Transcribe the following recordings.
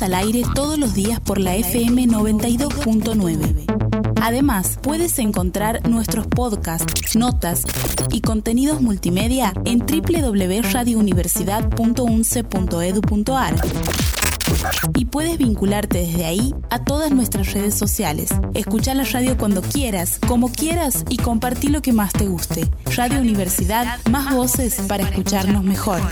al aire todos los días por la FM 92.9. Además, puedes encontrar nuestros podcasts, notas y contenidos multimedia en www.radiouniversidad.unce.edu.ar. Y puedes vincularte desde ahí a todas nuestras redes sociales. Escucha la radio cuando quieras, como quieras y compartí lo que más te guste. Radio Universidad, más voces para escucharnos mejor.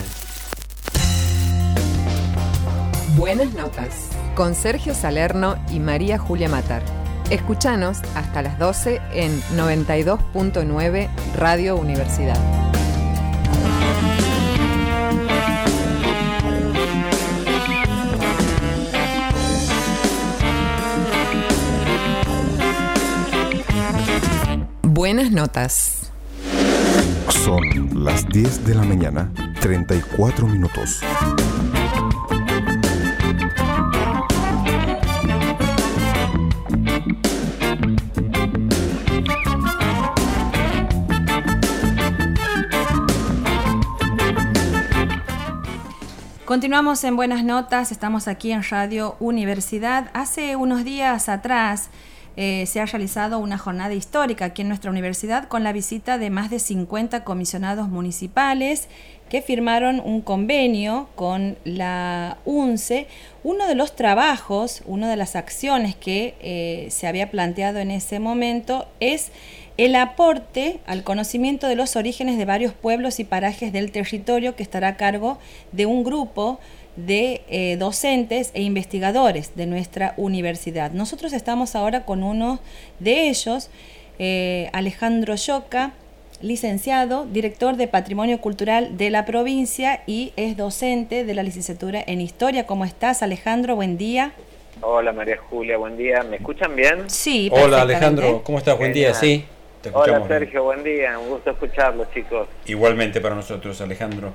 Buenas notas. Con Sergio Salerno y María Julia Matar. Escuchanos hasta las 12 en 92.9 Radio Universidad. Buenas notas. Son las 10 de la mañana, 34 minutos. Continuamos en Buenas Notas, estamos aquí en Radio Universidad. Hace unos días atrás eh, se ha realizado una jornada histórica aquí en nuestra universidad con la visita de más de 50 comisionados municipales que firmaron un convenio con la UNCE. Uno de los trabajos, una de las acciones que eh, se había planteado en ese momento es el aporte al conocimiento de los orígenes de varios pueblos y parajes del territorio que estará a cargo de un grupo de eh, docentes e investigadores de nuestra universidad. Nosotros estamos ahora con uno de ellos, eh, Alejandro Yoca, licenciado, director de Patrimonio Cultural de la provincia y es docente de la licenciatura en Historia. ¿Cómo estás, Alejandro? Buen día. Hola María Julia, buen día. ¿Me escuchan bien? Sí. Hola Alejandro, ¿cómo estás? Buen día, sí. Hola Sergio, buen día, un gusto escucharlos chicos. Igualmente para nosotros Alejandro.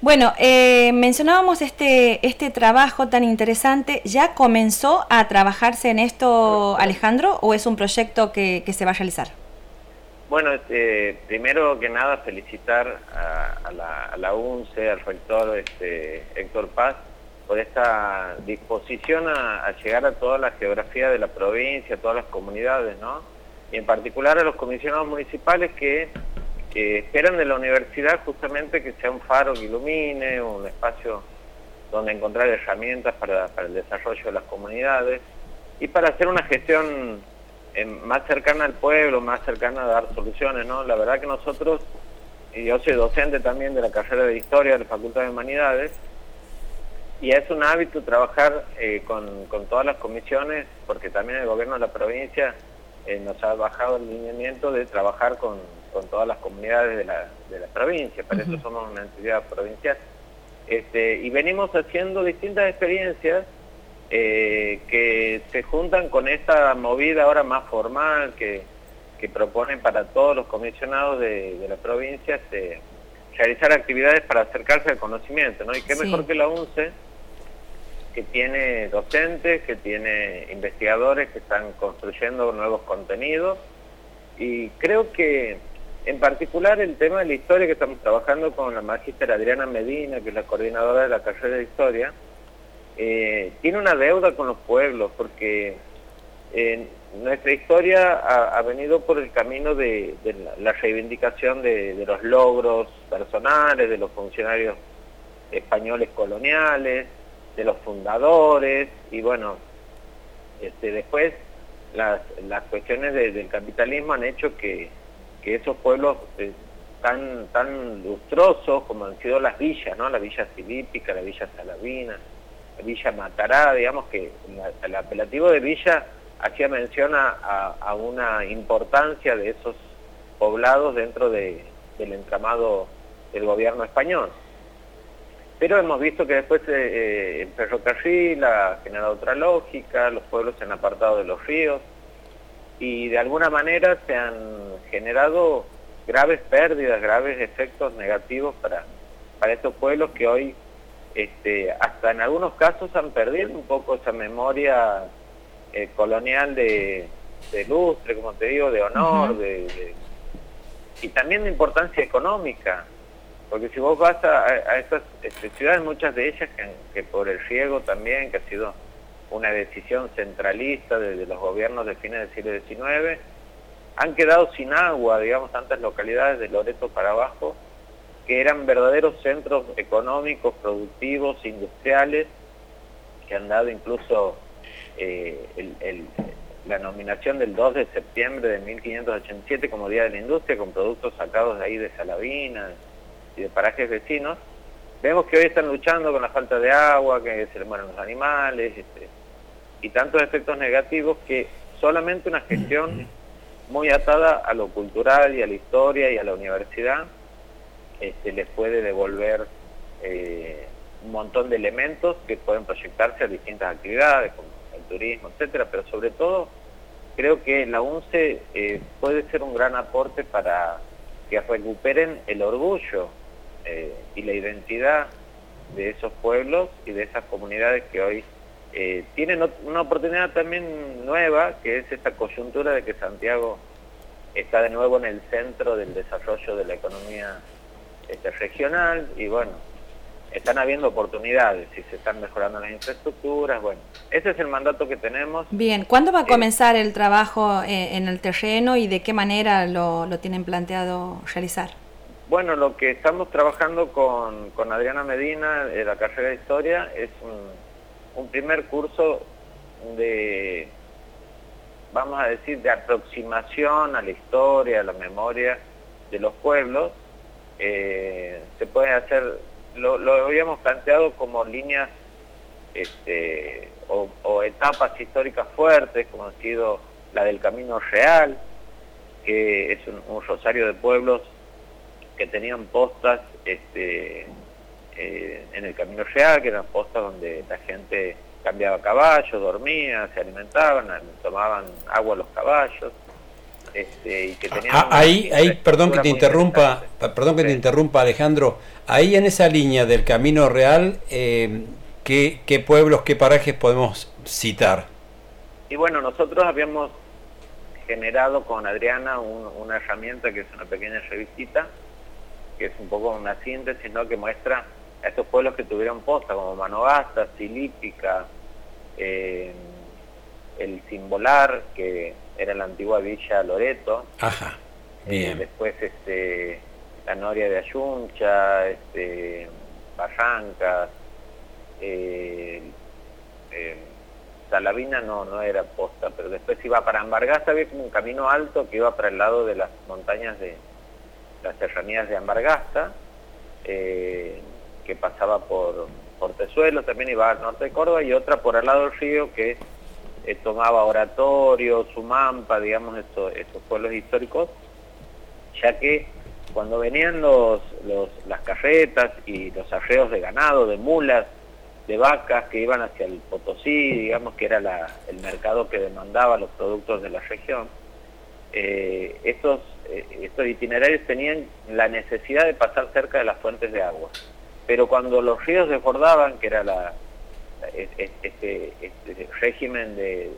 Bueno, eh, mencionábamos este, este trabajo tan interesante. ¿Ya comenzó a trabajarse en esto, Alejandro, o es un proyecto que, se va a realizar? Bueno, este, primero que nada felicitar a, la, a, la, UNCE, al rector este, Héctor Paz, por esta disposición a, a llegar a toda la geografía de la provincia, a todas las comunidades, ¿no? Y en particular a los comisionados municipales que, esperan de la universidad justamente que sea un faro que ilumine, un espacio donde encontrar herramientas para, el desarrollo de las comunidades y para hacer una gestión eh, más cercana al pueblo, más cercana a dar soluciones, ¿no? La verdad que nosotros, y yo soy docente también de la carrera de Historia de la Facultad de Humanidades, y es un hábito trabajar eh, con, con todas las comisiones, porque también el gobierno de la provincia eh, nos ha bajado el lineamiento de trabajar con, todas las comunidades de la, de la provincia, para eso somos una entidad provincial. Este, y venimos haciendo distintas experiencias eh, que se juntan con esta movida ahora más formal que, que proponen para todos los comisionados de, de la provincia este, realizar actividades para acercarse al conocimiento, ¿no? Y qué mejor que la UNCE, que tiene docentes, que tiene investigadores que están construyendo nuevos contenidos. Y creo que en particular el tema de la historia que estamos trabajando con la magíster Adriana Medina, que es la coordinadora de la carrera de historia, eh, tiene una deuda con los pueblos porque eh, nuestra historia ha, venido por el camino de, la, reivindicación de, de los logros personales, de los funcionarios españoles coloniales, de los fundadores y bueno, este, después las, las cuestiones del capitalismo han hecho que, que esos pueblos eh, tan, tan lustrosos como han sido las villas, ¿no? La villa Filípica, la villa Salavina, la villa Matará, digamos que el apelativo de villa hacía mención a, a, una importancia de esos poblados dentro de, del entramado del gobierno español. Pero hemos visto que después eh, eh, el ferrocarril ha generado otra lógica, los pueblos se han apartado de los ríos y de alguna manera se han generado graves pérdidas, graves efectos negativos para, para estos pueblos que hoy este, hasta en algunos casos han perdido un poco esa memoria eh, colonial de, lustre, como te digo, de honor, de, y también de importancia económica Porque si vos vas a, estas este, ciudades, muchas de ellas que, por el riego también, que ha sido una decisión centralista desde los gobiernos de fines del siglo XIX, han quedado sin agua, digamos, tantas localidades de Loreto para abajo, que eran verdaderos centros económicos, productivos, industriales, que han dado incluso eh, la nominación del 2 de septiembre de 1587 como Día de la Industria, con productos sacados de ahí de Salavina, y de parajes vecinos, vemos que hoy están luchando con la falta de agua, que se les mueren los animales, este, y tantos efectos negativos que solamente una gestión muy atada a lo cultural y a la historia y a la universidad este, les puede devolver eh, un montón de elementos que pueden proyectarse a distintas actividades, como el turismo, etcétera, pero sobre todo creo que la UNCE eh, puede ser un gran aporte para que recuperen el orgullo eh, y la identidad de esos pueblos y de esas comunidades que hoy eh, tienen una oportunidad también nueva, que es esta coyuntura de que Santiago está de nuevo en el centro del desarrollo de la economía este, regional y bueno, están habiendo oportunidades y se están mejorando las infraestructuras, bueno, ese es el mandato que tenemos. Bien, ¿cuándo va a comenzar el trabajo eh, en el terreno y de qué manera lo, lo tienen planteado realizar? Bueno, lo que estamos trabajando con, Adriana Medina de la carrera de Historia es un, primer curso de, vamos a decir, de aproximación a la historia, a la memoria de los pueblos. Eh, se puede hacer, lo, lo, habíamos planteado como líneas este, o, etapas históricas fuertes, como ha sido la del Camino Real, que es un rosario de pueblos que tenían postas este, eh, en el Camino Real, que eran postas donde la gente cambiaba caballos, dormía, se alimentaban, tomaban agua los caballos. Este, y que tenían ah, ahí, ahí, perdón que te interrumpa, perdón que te interrumpa Alejandro, ahí en esa línea del Camino Real, eh, ¿qué, ¿qué pueblos, qué parajes podemos citar? Y bueno, nosotros habíamos generado con Adriana una herramienta que es una pequeña revistita que es un poco una síntesis, ¿no? que muestra a estos pueblos que tuvieron posta, como Manogasta, Silípica, eh, el Simbolar, que era la antigua Villa Loreto. Ajá, eh, bien. después este, la Noria de Ayuncha, este, Barrancas, eh, Salavina no, no era posta, pero después iba para Ambargasta, había como un camino alto que iba para el lado de las montañas de, las serranías de Ambargasta, eh, que pasaba por, por Tezuelo, también iba al norte de Córdoba, y otra por al lado del río que eh, tomaba Oratorio, Sumampa, digamos, estos, estos pueblos históricos, ya que cuando venían los, las carretas y los arreos de ganado, de mulas, de vacas que iban hacia el Potosí, digamos que era el mercado que demandaba los productos de la región, eh, estos, estos itinerarios tenían la necesidad de pasar cerca de las fuentes de agua. Pero cuando los ríos desbordaban, que era la, este, este, régimen de,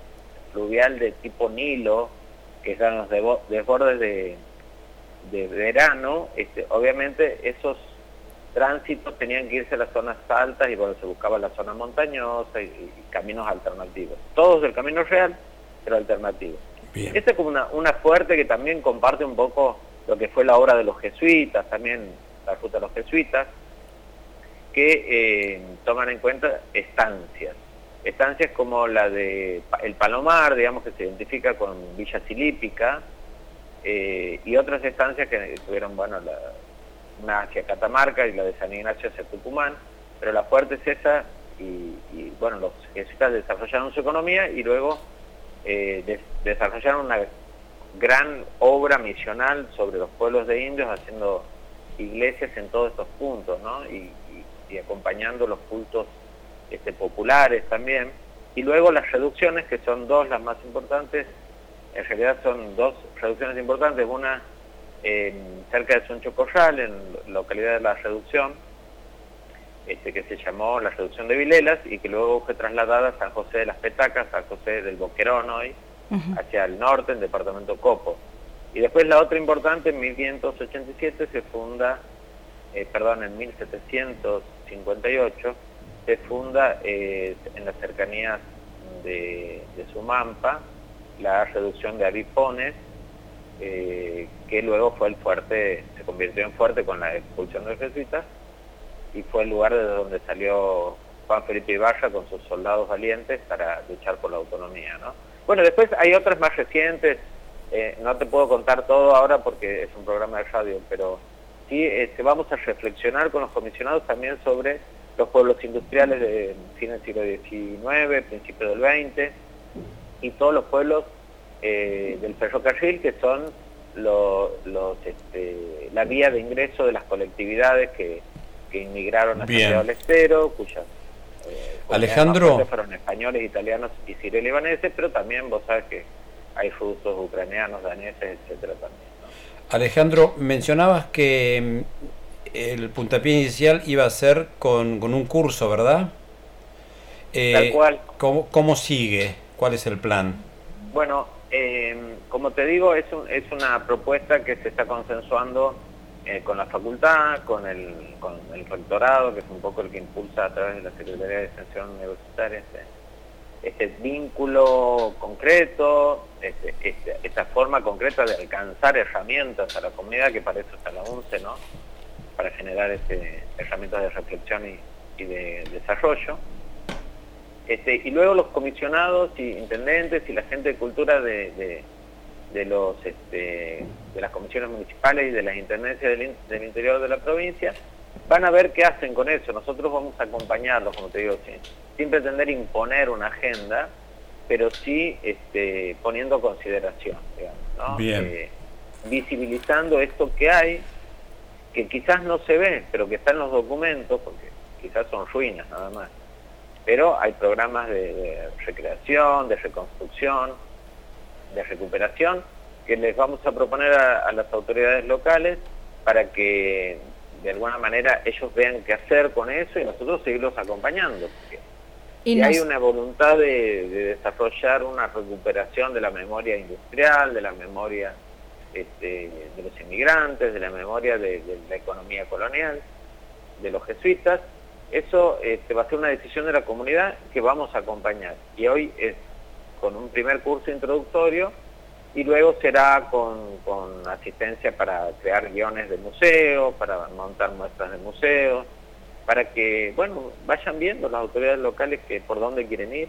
fluvial de tipo Nilo, que eran los desbordes de, verano, este, obviamente esos tránsitos tenían que irse a las zonas altas y bueno, se buscaba la zona montañosa y, y caminos alternativos. Todos del camino real, pero alternativos. Esta es como una, una fuerte que también comparte un poco lo que fue la obra de los jesuitas, también la ruta de los jesuitas, que eh, toman en cuenta estancias. Estancias como la de El Palomar, digamos que se identifica con Villa Silípica, eh, y otras estancias que tuvieron, bueno, la, una hacia Catamarca y la de San Ignacio hacia Tucumán, pero la fuerte es esa, y, y bueno, los jesuitas desarrollaron su economía y luego eh, desarrollaron una gran obra misional sobre los pueblos de indios, haciendo iglesias en todos estos puntos, ¿no? Y, acompañando los cultos este, populares también. Y luego las reducciones, que son dos las más importantes, en realidad son dos reducciones importantes, una cerca de Soncho Corral, en localidad de la reducción, este, que se llamó la reducción de Vilelas y que luego fue trasladada a San José de las Petacas, San José del Boquerón hoy, hacia el norte, en departamento Copo. Y después la otra importante, en 1587, se funda eh, perdón, en 1758 se funda en las cercanías de, de Sumampa la reducción de avipones, que luego fue el fuerte, se convirtió en fuerte con la expulsión de los jesuitas, y fue el lugar de donde salió Juan Felipe Ibarra con sus soldados valientes para luchar por la autonomía. ¿no? Bueno, después hay otras más recientes, eh, no te puedo contar todo ahora porque es un programa de radio, pero sí este, vamos a reflexionar con los comisionados también sobre los pueblos industriales de fin del siglo XIX, principio del XX, y todos los pueblos eh, del ferrocarril que son los, este, la vía de ingreso de las colectividades que, inmigraron a Santiago del Estero, cuyas eh, Alejandro fueron españoles, italianos y sirio-libaneses, pero también vos sabes que hay rusos, ucranianos, daneses, etcétera también. Alejandro, mencionabas que mm, el puntapié inicial iba a ser con, un curso, ¿verdad? Eh, Tal cual. ¿cómo, ¿Cómo sigue? ¿Cuál es el plan? Bueno, eh, como te digo, es, es una propuesta que se está consensuando eh, con la facultad, con el, con el rectorado, que es un poco el que impulsa a través de la Secretaría de Extensión Universitaria este, este vínculo concreto, este, este, esta forma concreta de alcanzar herramientas a la comunidad, que para eso está la UNCE, ¿no? para generar este, herramientas de reflexión y, de desarrollo. Este, y luego los comisionados y intendentes y la gente de cultura de, los, este, de las comisiones municipales y de las intendencias del, interior de la provincia van a ver qué hacen con eso. Nosotros vamos a acompañarlos, como te digo, sin, pretender imponer una agenda, pero sí este, poniendo consideración, digamos, eh, visibilizando esto que hay, que quizás no se ve, pero que está en los documentos, porque quizás son ruinas nada más. Pero hay programas de, recreación, de reconstrucción, de recuperación, que les vamos a proponer a, las autoridades locales para que de alguna manera ellos vean qué hacer con eso y nosotros seguirlos acompañando. y hay una voluntad de, desarrollar una recuperación de la memoria industrial, de la memoria este, de los inmigrantes, de la memoria de la economía colonial, de los jesuitas, eso este, va a ser una decisión de la comunidad que vamos a acompañar. Y hoy es con un primer curso introductorio y luego será con, asistencia para crear guiones de museo, para montar muestras de museo, para que, bueno, vayan viendo las autoridades locales que por dónde quieren ir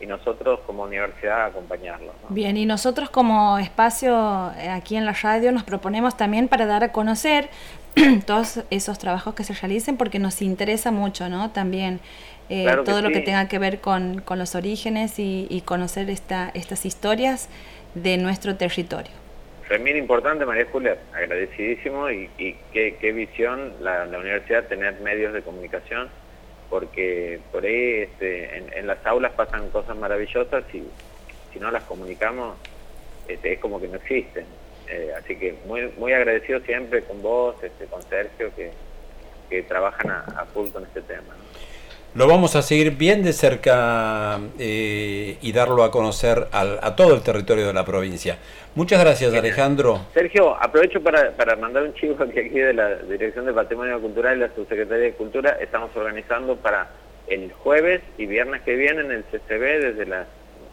y nosotros como universidad acompañarlos. Bien, y nosotros como espacio eh, aquí en la radio nos proponemos también para dar a conocer todos esos trabajos que se realicen porque nos interesa mucho, ¿no? También eh, todo lo que tenga que ver con, los orígenes y, conocer esta, estas historias de nuestro territorio. También importante, María Julia, agradecidísimo y, qué, visión la, la universidad tener medios de comunicación porque por ahí este, en, las aulas pasan cosas maravillosas y si no las comunicamos este, es como que no existen. Eh, así que muy muy agradecido siempre con vos, este, con Sergio, que, trabajan a, full con este tema. Lo vamos a seguir bien de cerca eh, y darlo a conocer a todo el territorio de la provincia. Muchas gracias, Alejandro. Sergio, aprovecho para, para mandar un chivo que aquí de la Dirección de Patrimonio Cultural y la Subsecretaría de Cultura estamos organizando para el jueves y viernes que viene en el CCB desde las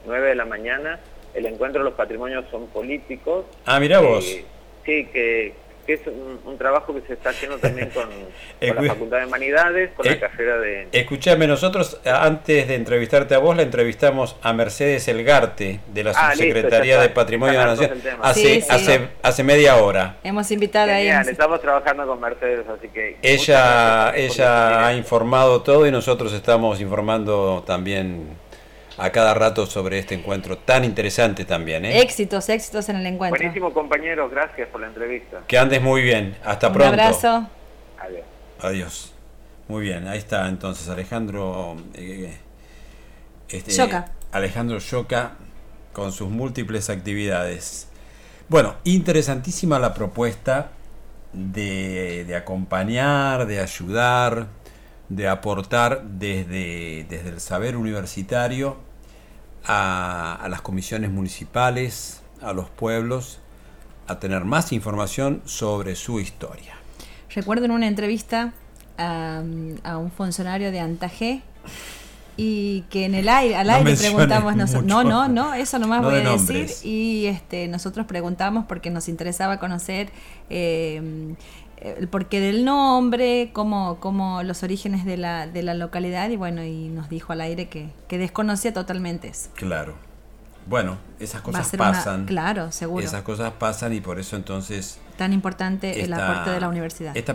9 de la mañana. El encuentro de los patrimonios son políticos. Ah, mira vos. sí, que, que es un, trabajo que se está haciendo también con, la Facultad de Humanidades, con la eh, carrera de... Escuchame, nosotros antes de entrevistarte a vos, la entrevistamos a Mercedes Elgarte, de la ah, Subsecretaría de Patrimonio de la Nación, hace, hace, hace media hora. Hemos invitado a ella. Estamos trabajando con Mercedes, así que... Ella, ella ha informado todo y nosotros estamos informando también a cada rato sobre este encuentro tan interesante también. ¿eh? Éxitos, éxitos en el encuentro. Buenísimo compañeros, gracias por la entrevista. Que andes muy bien, hasta pronto. Un abrazo. Adiós. Adiós. Muy bien, ahí está entonces Alejandro eh, este, Alejandro Choca con sus múltiples actividades. Bueno, interesantísima la propuesta de, de acompañar, de ayudar, de aportar desde, desde el saber universitario a, las comisiones municipales, a los pueblos, a tener más información sobre su historia. recuerdo en una entrevista a, a un funcionario de Antaje y que en el aire, al aire preguntamos nosotros, no, no, no, eso nomás voy a decir. y este nosotros preguntamos porque nos interesaba conocer eh, el porqué del nombre, cómo, cómo los orígenes de la, de la localidad y bueno, y nos dijo al aire que, que desconocía totalmente eso. Claro. Bueno, esas cosas pasan. claro, seguro. Esas cosas pasan y por eso entonces... Tan importante el aporte de la universidad. Esta